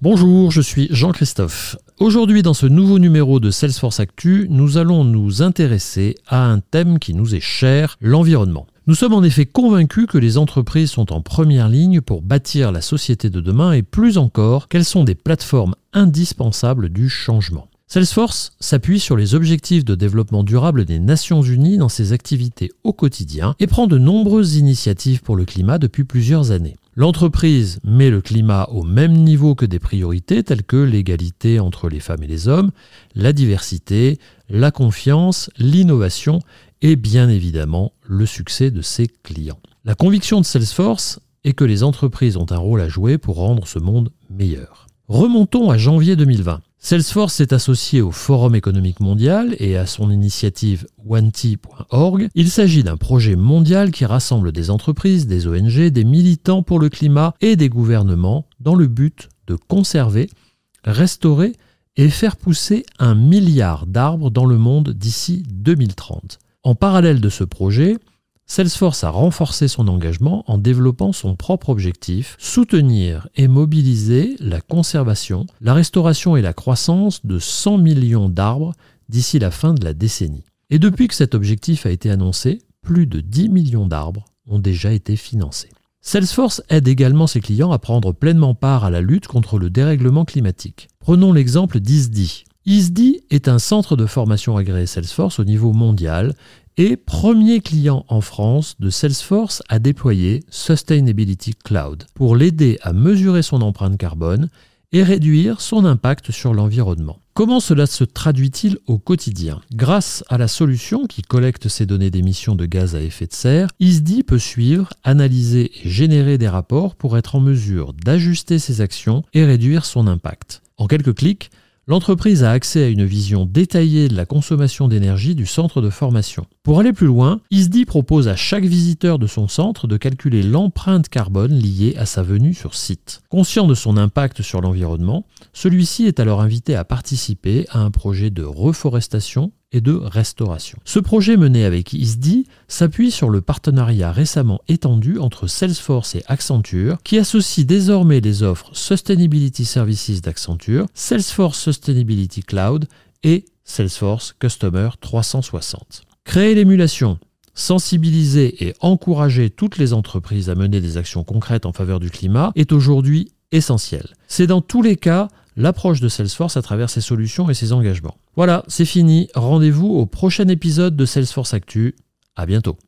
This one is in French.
Bonjour, je suis Jean-Christophe. Aujourd'hui, dans ce nouveau numéro de Salesforce Actu, nous allons nous intéresser à un thème qui nous est cher, l'environnement. Nous sommes en effet convaincus que les entreprises sont en première ligne pour bâtir la société de demain et plus encore qu'elles sont des plateformes indispensables du changement. Salesforce s'appuie sur les objectifs de développement durable des Nations Unies dans ses activités au quotidien et prend de nombreuses initiatives pour le climat depuis plusieurs années. L'entreprise met le climat au même niveau que des priorités telles que l'égalité entre les femmes et les hommes, la diversité, la confiance, l'innovation et bien évidemment le succès de ses clients. La conviction de Salesforce est que les entreprises ont un rôle à jouer pour rendre ce monde meilleur. Remontons à janvier 2020. Salesforce s'est associé au Forum économique mondial et à son initiative OneT.org. Il s'agit d'un projet mondial qui rassemble des entreprises, des ONG, des militants pour le climat et des gouvernements dans le but de conserver, restaurer et faire pousser un milliard d'arbres dans le monde d'ici 2030. En parallèle de ce projet, Salesforce a renforcé son engagement en développant son propre objectif, soutenir et mobiliser la conservation, la restauration et la croissance de 100 millions d'arbres d'ici la fin de la décennie. Et depuis que cet objectif a été annoncé, plus de 10 millions d'arbres ont déjà été financés. Salesforce aide également ses clients à prendre pleinement part à la lutte contre le dérèglement climatique. Prenons l'exemple d'ISDI. ISDI est un centre de formation agréé Salesforce au niveau mondial et premier client en France de Salesforce à déployer Sustainability Cloud pour l'aider à mesurer son empreinte carbone et réduire son impact sur l'environnement. Comment cela se traduit-il au quotidien? Grâce à la solution qui collecte ces données d'émissions de gaz à effet de serre, ISDI peut suivre, analyser et générer des rapports pour être en mesure d'ajuster ses actions et réduire son impact. En quelques clics, l'entreprise a accès à une vision détaillée de la consommation d'énergie du centre de formation. Pour aller plus loin, ISDI propose à chaque visiteur de son centre de calculer l'empreinte carbone liée à sa venue sur site. Conscient de son impact sur l'environnement, celui-ci est alors invité à participer à un projet de reforestation et de restauration. Ce projet mené avec ISDI s'appuie sur le partenariat récemment étendu entre Salesforce et Accenture qui associe désormais les offres Sustainability Services d'Accenture, Salesforce Sustainability Cloud et Salesforce Customer 360. Créer l'émulation, sensibiliser et encourager toutes les entreprises à mener des actions concrètes en faveur du climat est aujourd'hui essentiel. C'est dans tous les cas l'approche de Salesforce à travers ses solutions et ses engagements. Voilà, c'est fini. Rendez-vous au prochain épisode de Salesforce Actu. À bientôt.